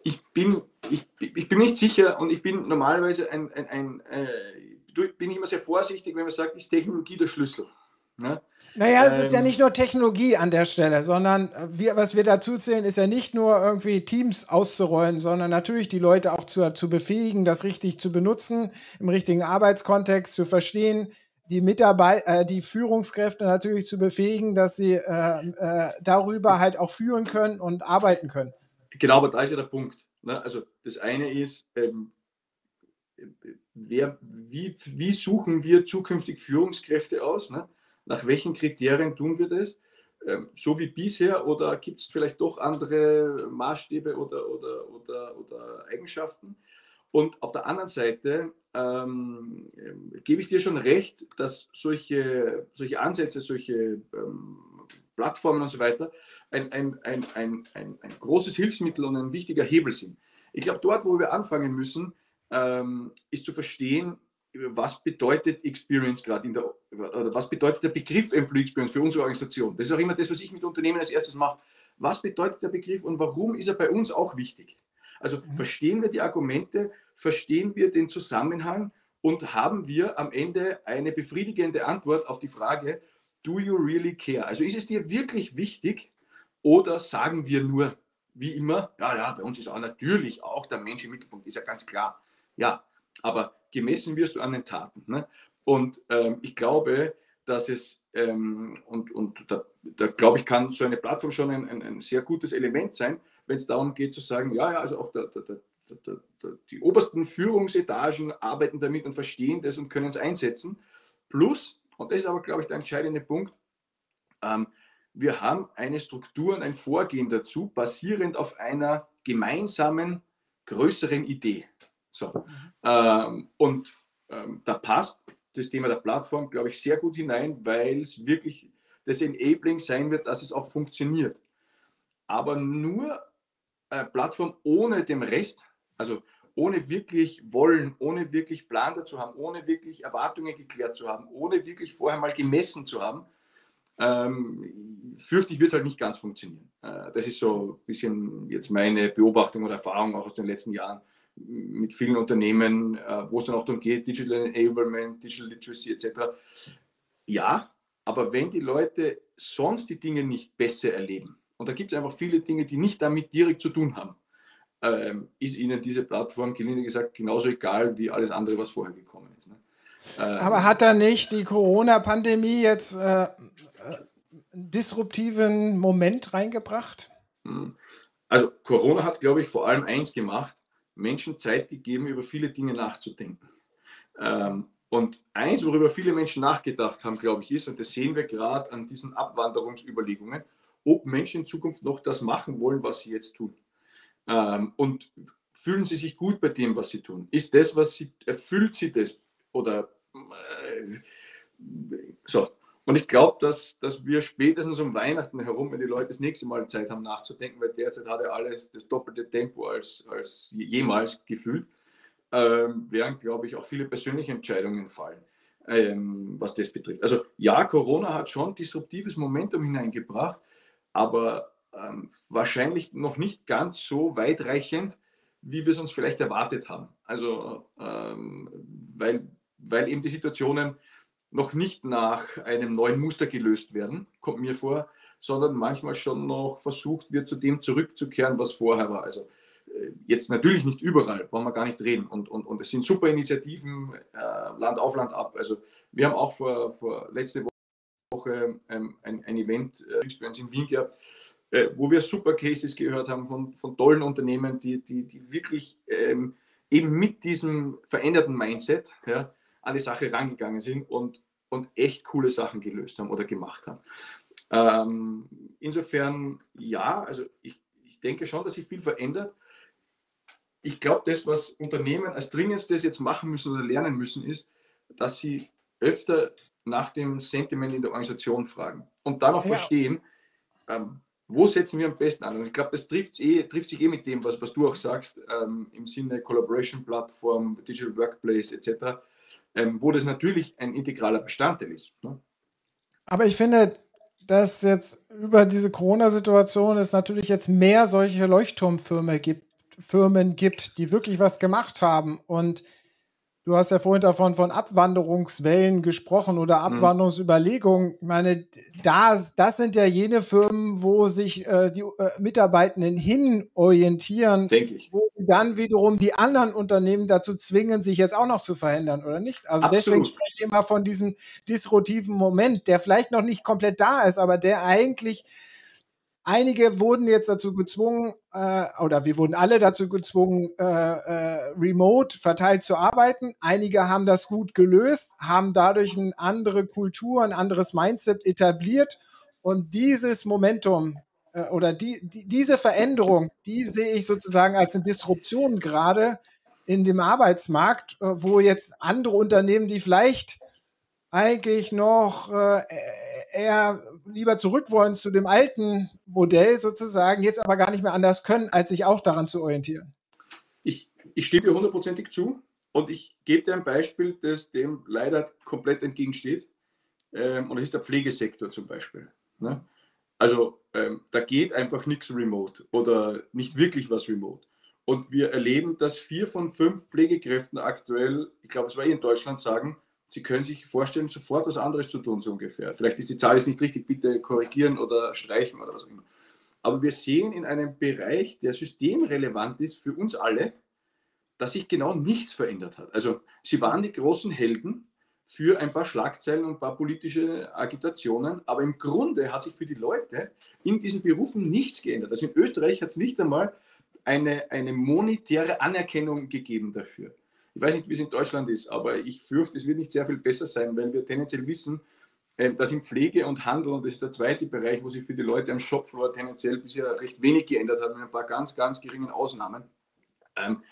Ich, bin, ich, ich bin nicht sicher und ich bin normalerweise ein, ein, ein äh, bin ich immer sehr vorsichtig, wenn man sagt, ist Technologie der Schlüssel. Ne? Naja, es ist ja ähm. nicht nur Technologie an der Stelle, sondern äh, wir, was wir dazu zählen, ist ja nicht nur irgendwie Teams auszurollen, sondern natürlich die Leute auch zu, zu befähigen, das richtig zu benutzen, im richtigen Arbeitskontext zu verstehen, die Mitarbeiter, äh, die Führungskräfte natürlich zu befähigen, dass sie äh, äh, darüber halt auch führen können und arbeiten können. Genau, aber da ist ja der Punkt. Ne? Also das eine ist, ähm, wer, wie, wie suchen wir zukünftig Führungskräfte aus? Ne? Nach welchen Kriterien tun wir das? Ähm, so wie bisher oder gibt es vielleicht doch andere Maßstäbe oder, oder, oder, oder Eigenschaften? Und auf der anderen Seite ähm, gebe ich dir schon recht, dass solche, solche Ansätze, solche ähm, Plattformen und so weiter ein, ein, ein, ein, ein, ein großes Hilfsmittel und ein wichtiger Hebel sind. Ich glaube, dort, wo wir anfangen müssen, ähm, ist zu verstehen, was bedeutet Experience gerade in der, oder was bedeutet der Begriff Employee Experience für unsere Organisation? Das ist auch immer das, was ich mit Unternehmen als erstes mache. Was bedeutet der Begriff und warum ist er bei uns auch wichtig? Also mhm. verstehen wir die Argumente, verstehen wir den Zusammenhang und haben wir am Ende eine befriedigende Antwort auf die Frage, do you really care? Also ist es dir wirklich wichtig oder sagen wir nur, wie immer, ja, ja, bei uns ist auch natürlich auch der Mensch im Mittelpunkt, ist ja ganz klar. Ja, aber gemessen wirst du an den Taten. Ne? Und ähm, ich glaube, dass es, ähm, und, und da, da glaube ich, kann so eine Plattform schon ein, ein, ein sehr gutes Element sein, wenn es darum geht zu sagen, ja, ja, also auch der, der, der, die obersten Führungsetagen arbeiten damit und verstehen das und können es einsetzen. Plus, und das ist aber, glaube ich, der entscheidende Punkt, ähm, wir haben eine Struktur und ein Vorgehen dazu, basierend auf einer gemeinsamen, größeren Idee. So. Mhm. Ähm, und ähm, da passt das Thema der Plattform, glaube ich, sehr gut hinein, weil es wirklich das Enabling sein wird, dass es auch funktioniert. Aber nur äh, Plattform ohne dem Rest, also ohne wirklich wollen, ohne wirklich Plan dazu haben, ohne wirklich Erwartungen geklärt zu haben, ohne wirklich vorher mal gemessen zu haben, ähm, fürchte ich, wird es halt nicht ganz funktionieren. Äh, das ist so ein bisschen jetzt meine Beobachtung oder Erfahrung auch aus den letzten Jahren mit vielen Unternehmen, äh, wo es dann auch darum geht, Digital Enablement, Digital Literacy etc. Ja, aber wenn die Leute sonst die Dinge nicht besser erleben, und da gibt es einfach viele Dinge, die nicht damit direkt zu tun haben, ähm, ist ihnen diese Plattform, gelinde gesagt, genauso egal wie alles andere, was vorher gekommen ist. Ne? Ähm, aber hat da nicht die Corona-Pandemie jetzt äh, äh einen disruptiven Moment reingebracht? Hm. Also Corona hat, glaube ich, vor allem eins gemacht, Menschen Zeit gegeben, über viele Dinge nachzudenken. Ähm, und eins, worüber viele Menschen nachgedacht haben, glaube ich, ist, und das sehen wir gerade an diesen Abwanderungsüberlegungen, ob Menschen in Zukunft noch das machen wollen, was sie jetzt tun. Ähm, und fühlen sie sich gut bei dem, was sie tun? Ist das, was sie, erfüllt sie das? Oder äh, so. Und ich glaube, dass, dass wir spätestens um Weihnachten herum, wenn die Leute das nächste Mal Zeit haben nachzudenken, weil derzeit hat ja alles das doppelte Tempo als, als jemals gefühlt, ähm, werden, glaube ich, auch viele persönliche Entscheidungen fallen, ähm, was das betrifft. Also ja, Corona hat schon disruptives Momentum hineingebracht, aber ähm, wahrscheinlich noch nicht ganz so weitreichend, wie wir es uns vielleicht erwartet haben. Also ähm, weil, weil eben die Situationen noch nicht nach einem neuen Muster gelöst werden, kommt mir vor, sondern manchmal schon noch versucht wird, zu dem zurückzukehren, was vorher war. Also äh, jetzt natürlich nicht überall, wollen wir gar nicht reden. Und, und, und es sind super Initiativen, äh, Land auf Land ab. Also wir haben auch vor, vor letzte Woche ähm, ein, ein Event äh, in Wien gehabt, äh, wo wir super Cases gehört haben von, von tollen Unternehmen, die, die, die wirklich ähm, eben mit diesem veränderten Mindset ja, an die Sache rangegangen sind und, und echt coole Sachen gelöst haben oder gemacht haben. Ähm, insofern, ja, also ich, ich denke schon, dass sich viel verändert. Ich glaube, das, was Unternehmen als dringendstes jetzt machen müssen oder lernen müssen, ist, dass sie öfter nach dem Sentiment in der Organisation fragen und dann auch ja. verstehen, ähm, wo setzen wir am besten an? Und ich glaube, das trifft, eh, trifft sich eh mit dem, was, was du auch sagst, ähm, im Sinne Collaboration-Plattform, Digital Workplace etc ähm, wo das natürlich ein integraler Bestandteil ist. Ne? Aber ich finde, dass jetzt über diese Corona-Situation es natürlich jetzt mehr solche Leuchtturmfirmen gibt, Firmen gibt, die wirklich was gemacht haben. Und Du hast ja vorhin davon von Abwanderungswellen gesprochen oder mhm. Abwanderungsüberlegungen. Ich meine, das, das sind ja jene Firmen, wo sich äh, die äh, Mitarbeitenden hin orientieren, wo sie dann wiederum die anderen Unternehmen dazu zwingen, sich jetzt auch noch zu verändern, oder nicht? Also Absolut. deswegen spreche ich immer von diesem disruptiven Moment, der vielleicht noch nicht komplett da ist, aber der eigentlich Einige wurden jetzt dazu gezwungen, äh, oder wir wurden alle dazu gezwungen, äh, äh, remote verteilt zu arbeiten. Einige haben das gut gelöst, haben dadurch eine andere Kultur, ein anderes Mindset etabliert. Und dieses Momentum äh, oder die, die, diese Veränderung, die sehe ich sozusagen als eine Disruption gerade in dem Arbeitsmarkt, äh, wo jetzt andere Unternehmen, die vielleicht eigentlich noch äh, eher lieber zurück wollen zu dem alten Modell sozusagen, jetzt aber gar nicht mehr anders können, als sich auch daran zu orientieren. Ich, ich stimme dir hundertprozentig zu und ich gebe dir ein Beispiel, das dem leider komplett entgegensteht. Ähm, und das ist der Pflegesektor zum Beispiel. Ne? Also ähm, da geht einfach nichts remote oder nicht wirklich was remote. Und wir erleben, dass vier von fünf Pflegekräften aktuell, ich glaube, es war in Deutschland, sagen, Sie können sich vorstellen, sofort was anderes zu tun, so ungefähr. Vielleicht ist die Zahl jetzt nicht richtig, bitte korrigieren oder streichen oder was auch immer. Aber wir sehen in einem Bereich, der systemrelevant ist für uns alle, dass sich genau nichts verändert hat. Also sie waren die großen Helden für ein paar Schlagzeilen und ein paar politische Agitationen, aber im Grunde hat sich für die Leute in diesen Berufen nichts geändert. Also in Österreich hat es nicht einmal eine, eine monetäre Anerkennung gegeben dafür. Ich weiß nicht, wie es in Deutschland ist, aber ich fürchte, es wird nicht sehr viel besser sein, weil wir tendenziell wissen, ähm, dass in Pflege und Handel, und das ist der zweite Bereich, wo sich für die Leute am Shopfloor tendenziell bisher recht wenig geändert hat, mit ein paar ganz, ganz geringen Ausnahmen, ähm,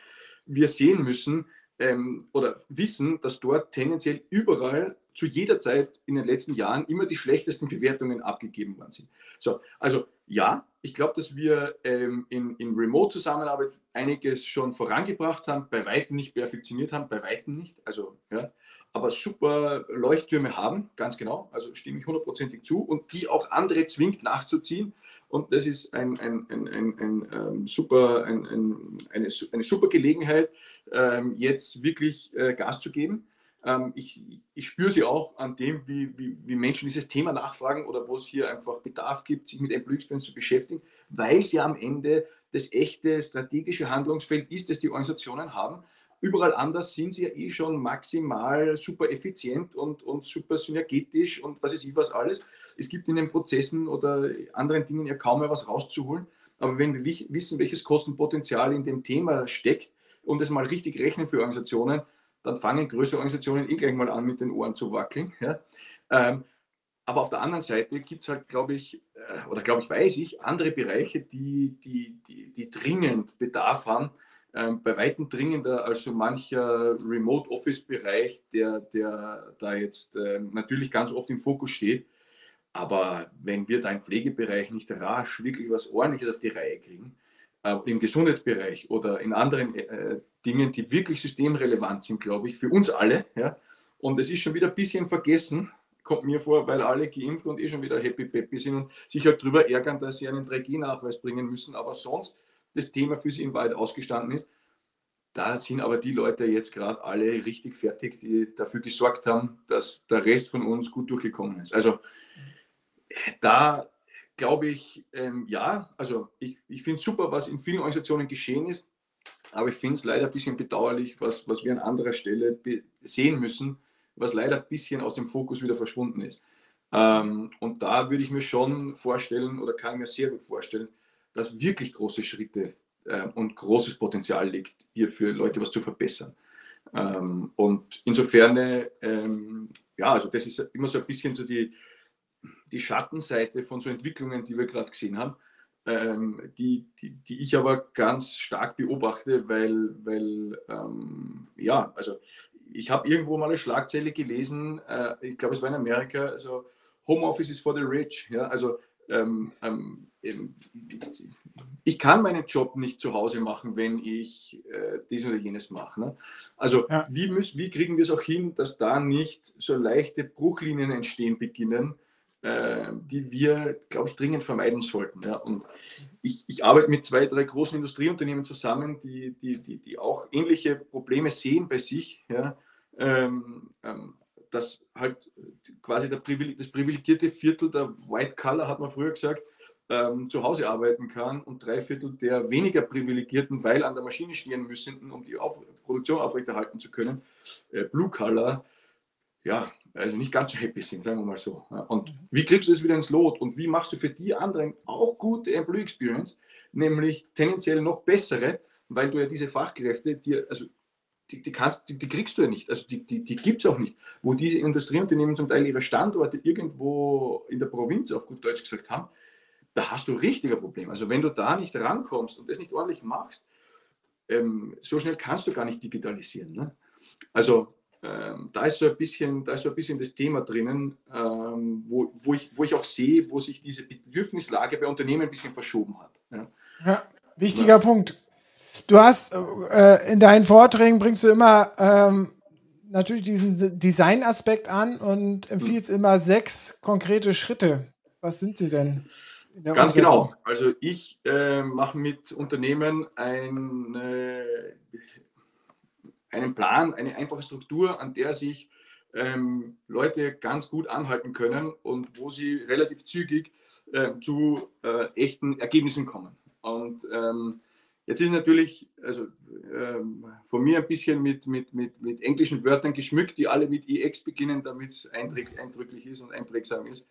wir sehen müssen ähm, oder wissen, dass dort tendenziell überall zu jeder Zeit in den letzten Jahren immer die schlechtesten Bewertungen abgegeben worden sind. So, also ja, ich glaube, dass wir ähm, in, in Remote-Zusammenarbeit einiges schon vorangebracht haben, bei Weitem nicht perfektioniert haben, bei Weitem nicht. Also, ja, aber super Leuchttürme haben, ganz genau, also stimme ich hundertprozentig zu und die auch andere zwingt nachzuziehen. Und das ist ein, ein, ein, ein, ähm, super, ein, ein, eine, eine super Gelegenheit, ähm, jetzt wirklich äh, Gas zu geben. Ähm, ich, ich spüre sie auch an dem, wie, wie, wie, Menschen dieses Thema nachfragen oder wo es hier einfach Bedarf gibt, sich mit Employee Experience zu beschäftigen, weil ja am Ende das echte strategische Handlungsfeld ist, das die Organisationen haben. Überall anders sind sie ja eh schon maximal super effizient und, und super synergetisch und was ist ich was alles. Es gibt in den Prozessen oder anderen Dingen ja kaum mehr was rauszuholen. Aber wenn wir wissen, welches Kostenpotenzial in dem Thema steckt und es mal richtig rechnen für Organisationen, dann fangen größere Organisationen eh gleich mal an, mit den Ohren zu wackeln. Ja? Ähm, aber auf der anderen Seite gibt es halt, glaube ich, äh, oder glaube ich, weiß ich, andere Bereiche, die, die, die, die dringend Bedarf haben, ähm, bei weitem dringender als so mancher Remote-Office-Bereich, der, der da jetzt äh, natürlich ganz oft im Fokus steht. Aber wenn wir da im Pflegebereich nicht rasch wirklich was Ordentliches auf die Reihe kriegen, äh, im Gesundheitsbereich oder in anderen äh, Dingen, die wirklich systemrelevant sind, glaube ich, für uns alle. Ja? Und es ist schon wieder ein bisschen vergessen, kommt mir vor, weil alle geimpft und eh schon wieder happy peppy sind und sich halt darüber ärgern, dass sie einen 3G-Nachweis bringen müssen, aber sonst das Thema für sie in Wahrheit ausgestanden ist. Da sind aber die Leute jetzt gerade alle richtig fertig, die dafür gesorgt haben, dass der Rest von uns gut durchgekommen ist. Also da glaube ich, ähm, ja, also ich, ich finde es super, was in vielen Organisationen geschehen ist, aber ich finde es leider ein bisschen bedauerlich, was, was wir an anderer Stelle sehen müssen, was leider ein bisschen aus dem Fokus wieder verschwunden ist. Ähm, und da würde ich mir schon vorstellen oder kann mir sehr gut vorstellen, dass wirklich große Schritte äh, und großes Potenzial liegt, hier für Leute was zu verbessern. Ähm, und insofern, ähm, ja, also das ist immer so ein bisschen so die, die Schattenseite von so Entwicklungen, die wir gerade gesehen haben, ähm, die, die, die, ich aber ganz stark beobachte, weil, weil ähm, ja, also ich habe irgendwo mal eine Schlagzeile gelesen, äh, ich glaube, es war in Amerika, also Homeoffice is for the rich. Ja, also ähm, ähm ich kann meinen Job nicht zu Hause machen, wenn ich äh, dies oder jenes mache. Ne? Also ja. wie, müssen, wie kriegen wir es auch hin, dass da nicht so leichte Bruchlinien entstehen beginnen, äh, die wir, glaube ich, dringend vermeiden sollten. Ja? Und ich, ich, arbeite mit zwei, drei großen Industrieunternehmen zusammen, die, die, die, die auch ähnliche Probleme sehen bei sich. Ja? Ähm, ähm, dass halt quasi das privilegierte Viertel der White Collar, hat man früher gesagt, ähm, zu Hause arbeiten kann und drei Viertel der weniger privilegierten, weil an der Maschine stehen müssen, um die Auf Produktion aufrechterhalten zu können, äh, Blue Collar, ja, also nicht ganz so happy sind, sagen wir mal so. Und wie kriegst du das wieder ins Lot und wie machst du für die anderen auch gute Employee Experience, nämlich tendenziell noch bessere, weil du ja diese Fachkräfte dir, also die, die, kannst, die, die, kriegst du ja nicht, also die, die, die gibt es auch nicht, wo diese Industrieunternehmen zum Teil ihre Standorte irgendwo in der Provinz auf gut Deutsch gesagt haben, da hast du richtiger Problem. Also wenn du da nicht rankommst und das nicht ordentlich machst, ähm, so schnell kannst du gar nicht digitalisieren. Ne? Also ähm, da, ist so ein bisschen, da ist so ein bisschen das Thema drinnen, ähm, wo, wo, ich, wo ich auch sehe, wo sich diese Bedürfnislage bei Unternehmen ein bisschen verschoben hat. Ja, ja wichtiger ja. Punkt. Du hast äh, in deinen Vorträgen bringst du immer ähm, natürlich diesen Designaspekt an und empfiehlst hm. immer sechs konkrete Schritte. Was sind sie denn? Ganz genau. Also ich äh, mache mit Unternehmen ein, äh, einen Plan, eine einfache Struktur, an der sich ähm, Leute ganz gut anhalten können und wo sie relativ zügig äh, zu äh, echten Ergebnissen kommen. Und ähm, jetzt ist natürlich also, ähm, von mir ein bisschen mit, mit, mit, mit englischen Wörtern geschmückt, die alle mit EX beginnen, damit es eindrücklich ist und einprägsam ist.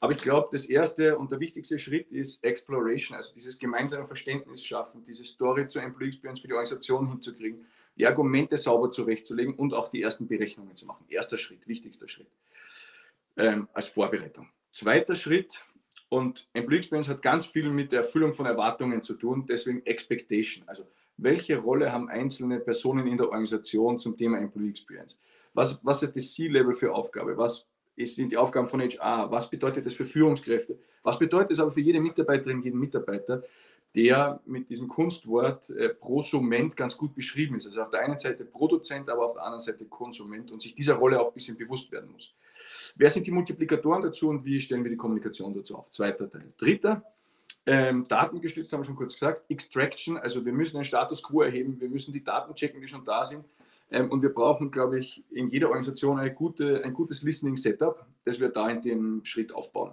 Aber ich glaube, das erste und der wichtigste Schritt ist Exploration, also dieses gemeinsame Verständnis schaffen, diese Story zur Employee Experience für die Organisation hinzukriegen, die Argumente sauber zurechtzulegen und auch die ersten Berechnungen zu machen. Erster Schritt, wichtigster Schritt ähm, als Vorbereitung. Zweiter Schritt, und Employee Experience hat ganz viel mit der Erfüllung von Erwartungen zu tun, deswegen Expectation. Also, welche Rolle haben einzelne Personen in der Organisation zum Thema Employee Experience? Was, was ist das C-Level für Aufgabe? Was sind die Aufgaben von HR? Was bedeutet das für Führungskräfte? Was bedeutet es aber für jede Mitarbeiterin, jeden Mitarbeiter, der mit diesem Kunstwort äh, Prosument ganz gut beschrieben ist? Also auf der einen Seite Produzent, aber auf der anderen Seite Konsument und sich dieser Rolle auch ein bisschen bewusst werden muss. Wer sind die Multiplikatoren dazu und wie stellen wir die Kommunikation dazu auf? Zweiter Teil. Dritter, ähm, datengestützt haben wir schon kurz gesagt, Extraction, also wir müssen einen Status quo erheben, wir müssen die Daten checken, die schon da sind ähm, und wir brauchen, glaube ich, in jeder Organisation gute, ein gutes Listening-Setup, das wir da in dem Schritt aufbauen.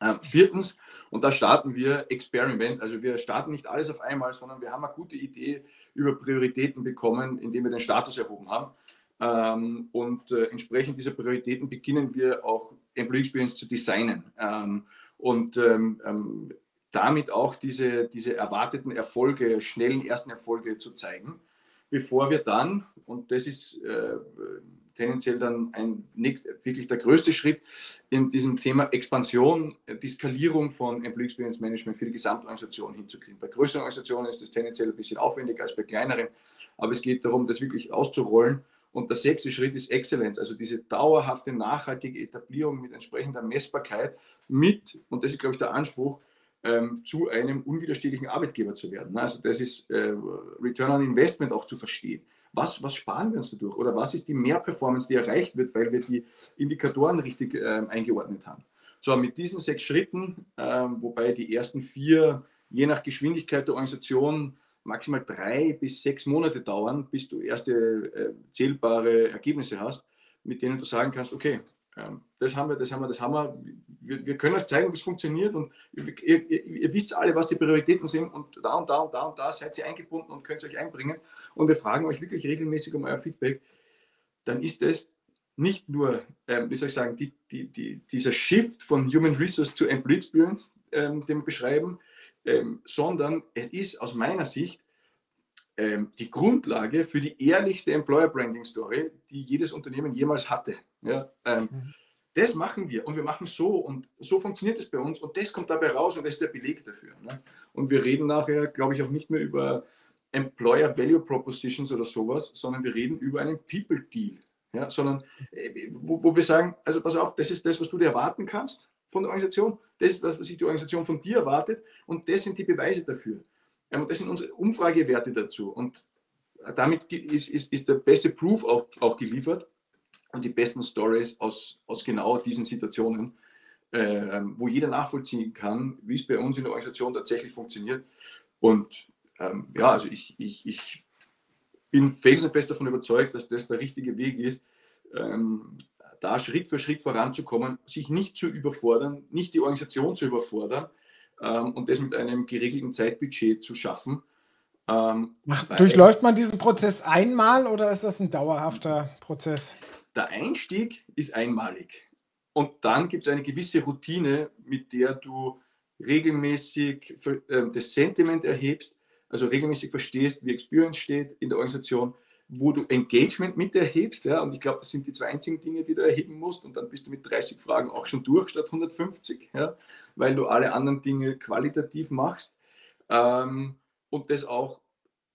Ähm, viertens, und da starten wir Experiment. Also wir starten nicht alles auf einmal, sondern wir haben eine gute Idee über Prioritäten bekommen, indem wir den Status erhoben haben. Ähm, und äh, entsprechend dieser Prioritäten beginnen wir auch Employee Experience zu designen. Ähm, und ähm, ähm, damit auch diese, diese erwarteten Erfolge, schnellen ersten Erfolge zu zeigen bevor wir dann, und das ist äh, tendenziell dann ein wirklich der größte Schritt in diesem Thema Expansion, die Skalierung von Employee Experience Management für die Gesamtorganisation hinzukriegen. Bei größeren Organisationen ist das tendenziell ein bisschen aufwendiger als bei kleineren, aber es geht darum, das wirklich auszurollen. Und der sechste Schritt ist Exzellenz, also diese dauerhafte, nachhaltige Etablierung mit entsprechender Messbarkeit mit, und das ist, glaube ich, der Anspruch, ähm, zu einem unwiderstehlichen Arbeitgeber zu werden. Also das ist äh, Return on Investment auch zu verstehen. Was, was sparen wir uns dadurch? Oder was ist die Mehrperformance, die erreicht wird, weil wir die Indikatoren richtig äh, eingeordnet haben? So, mit diesen sechs Schritten, äh, wobei die ersten vier je nach Geschwindigkeit der Organisation maximal drei bis sechs Monate dauern, bis du erste äh, zählbare Ergebnisse hast, mit denen du sagen kannst, okay, ähm, das haben wir, das haben wir, das haben wir. Wir, wir können euch zeigen, wie es funktioniert und ihr, ihr, ihr, wisst alle, was die Prioritäten sind und da und da und da und da seid ihr eingebunden und könnt euch einbringen und wir fragen euch wirklich regelmäßig um euer Feedback. Dann ist es nicht nur, ähm, wie soll ich sagen, die, die, die, dieser Shift von Human Resource zu Employee Experience, ähm, den wir beschreiben, ähm, sondern es ist aus meiner Sicht ähm, die Grundlage für die ehrlichste Employer Branding Story, die jedes Unternehmen jemals hatte. Ja, ähm, mhm. Das machen wir und wir machen so und so funktioniert es bei uns und das kommt dabei raus und das ist der Beleg dafür. Ne? Und wir reden nachher, glaube ich, auch nicht mehr über Employer Value Propositions oder sowas, sondern wir reden über einen People Deal. Ja, sondern äh, wo, wo wir sagen, also pass auf, das ist das, was du dir erwarten kannst von der Organisation, das ist was sich die Organisation von dir erwartet und das sind die Beweise dafür. Ähm, das sind unsere Umfragewerte dazu. Und damit ist, ist, ist der beste Proof auch, auch geliefert und die besten Stories aus, aus genau diesen Situationen. äh, wo jeder nachvollziehen kann, wie es bei uns in der Organisation tatsächlich funktioniert. Und ähm, ja, also ich, ich, ich bin felsenfest davon überzeugt, dass das der richtige Weg ist, ähm, da Schritt für Schritt voranzukommen, sich nicht zu überfordern, nicht die Organisation zu überfordern ähm, und das mit einem geregelten Zeitbudget zu schaffen. Ähm, durchläuft man diesen Prozess einmal oder ist das ein dauerhafter Prozess? Der Einstieg ist einmalig. Und dann gibt es eine gewisse Routine, mit der du regelmäßig äh, das Sentiment erhebst, also regelmäßig verstehst, wie Experience steht in der Organisation, wo du Engagement mit erhebst. Ja, und ich glaube, das sind die zwei einzigen Dinge, die du erheben musst. Und dann bist du mit 30 Fragen auch schon durch statt 150, ja, weil du alle anderen Dinge qualitativ machst. Ähm, und das auch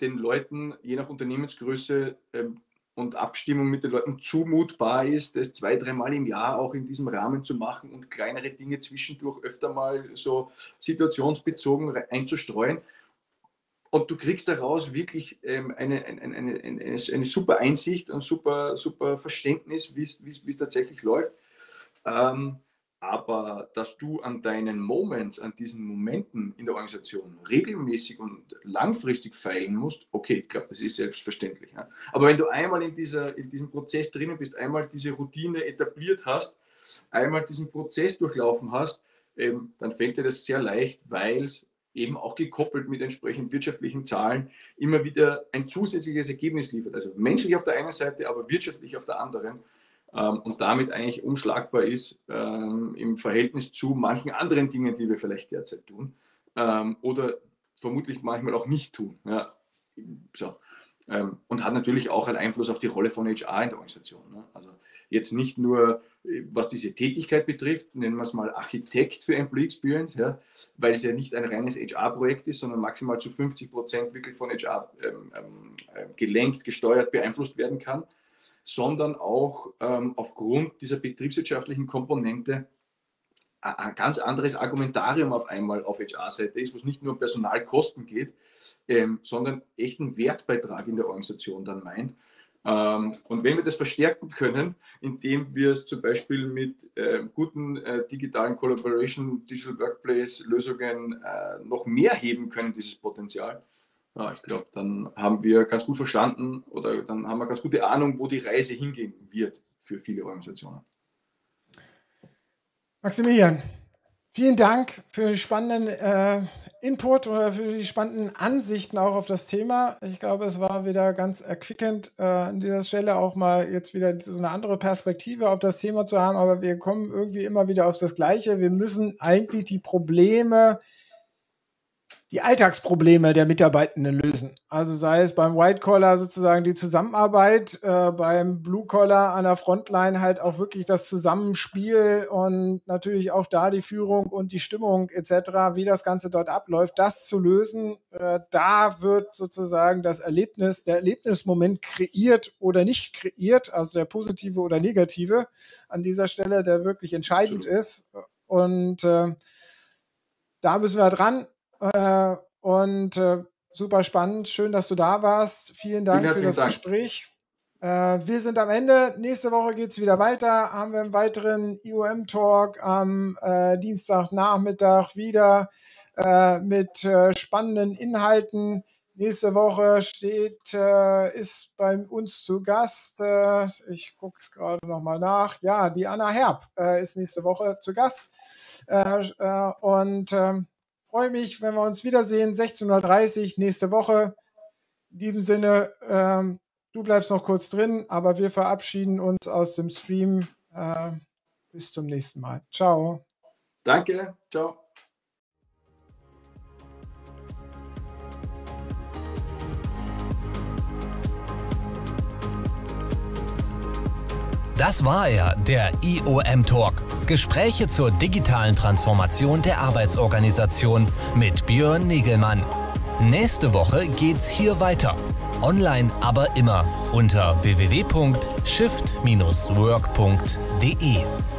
den Leuten, je nach Unternehmensgröße ähm, und Abstimmung mit den Leuten zumutbar ist, das zwei, dreimal im Jahr auch in diesem Rahmen zu machen und kleinere Dinge zwischendurch öfter mal so situationsbezogen einzustreuen. Und du kriegst daraus wirklich ähm, eine, eine, eine, eine, eine super Einsicht und super, super Verständnis, wie es tatsächlich läuft. Ähm, aber dass du an deinen Moments, an diesen Momenten in der Organisation regelmäßig und langfristig feilen musst, okay, ich glaube, das ist selbstverständlich. Ja. Aber wenn du einmal in, dieser, in diesem Prozess drinnen bist, einmal diese Routine etabliert hast, einmal diesen Prozess durchlaufen hast, ähm, dann fällt dir das sehr leicht, weil es eben auch gekoppelt mit entsprechend wirtschaftlichen Zahlen immer wieder ein zusätzliches Ergebnis liefert. Also menschlich auf der einen Seite, aber wirtschaftlich auf der anderen. Ähm, und damit eigentlich umschlagbar ist ähm, im Verhältnis zu manchen anderen Dingen, die wir vielleicht derzeit tun ähm, oder vermutlich manchmal auch nicht tun. Ja. So. Ähm, und hat natürlich auch einen Einfluss auf die Rolle von HR in der Organisation. Ne? Also Jetzt nicht nur, was diese Tätigkeit betrifft, nennen wir es mal Architekt für Employee Experience, ja, weil es ja nicht ein reines HR-Projekt ist, sondern maximal zu 50 Prozent wirklich von HR ähm, ähm, äh, gelenkt, gesteuert, beeinflusst werden kann, sondern auch ähm, aufgrund dieser betriebswirtschaftlichen Komponente ein ganz anderes Argumentarium auf einmal auf HR-Seite ist, wo es nicht nur um Personalkosten geht, ähm, sondern echten Wertbeitrag in der Organisation dann meint. Ähm, und wenn wir das verstärken können, indem wir es zum Beispiel mit äh, guten äh, digitalen Collaboration, Digital Workplace Lösungen äh, noch mehr heben können, dieses Potenzial, ja, ich glaube, dann haben wir ganz gut verstanden oder dann haben wir ganz gute Ahnung, wo die Reise hingehen wird für viele Organisationen. Maximilian, vielen Dank für die spannenden äh, Input oder für die spannenden Ansichten auch auf das Thema. Ich glaube, es war wieder ganz erquickend, äh, an dieser Stelle auch mal jetzt wieder so eine andere Perspektive auf das Thema zu haben. Aber wir kommen irgendwie immer wieder auf das Gleiche. Wir müssen eigentlich die Probleme die Alltagsprobleme der Mitarbeitenden lösen. Also sei es beim White Collar sozusagen die Zusammenarbeit, äh, beim Blue Collar an der Frontline halt auch wirklich das Zusammenspiel und natürlich auch da die Führung und die Stimmung etc., wie das Ganze dort abläuft, das zu lösen. Äh, da wird sozusagen das Erlebnis, der Erlebnismoment kreiert oder nicht kreiert, also der positive oder negative an dieser Stelle, der wirklich entscheidend ist. Und äh, da müssen wir dran. Äh, und äh, super spannend. Schön, dass du da warst. Vielen Dank Vielen für das Dank. Gespräch. Äh, wir sind am Ende. Nächste Woche geht es wieder weiter. Haben wir einen weiteren IOM-Talk am äh, Dienstagnachmittag wieder äh, mit äh, spannenden Inhalten. Nächste Woche steht, äh, ist bei uns zu Gast, äh, ich gucke es gerade nochmal nach, ja, die Anna Herb äh, ist nächste Woche zu Gast. Und ähm, freue mich, wenn wir uns wiedersehen. 16.30 Uhr nächste Woche. In diesem Sinne, ähm, du bleibst noch kurz drin, aber wir verabschieden uns aus dem Stream. Äh, bis zum nächsten Mal. Ciao. Danke. Ciao. Das war er, der IOM Talk. Gespräche zur digitalen Transformation der Arbeitsorganisation mit Björn Negelmann. Nächste Woche geht's hier weiter. Online aber immer unter www.shift-work.de.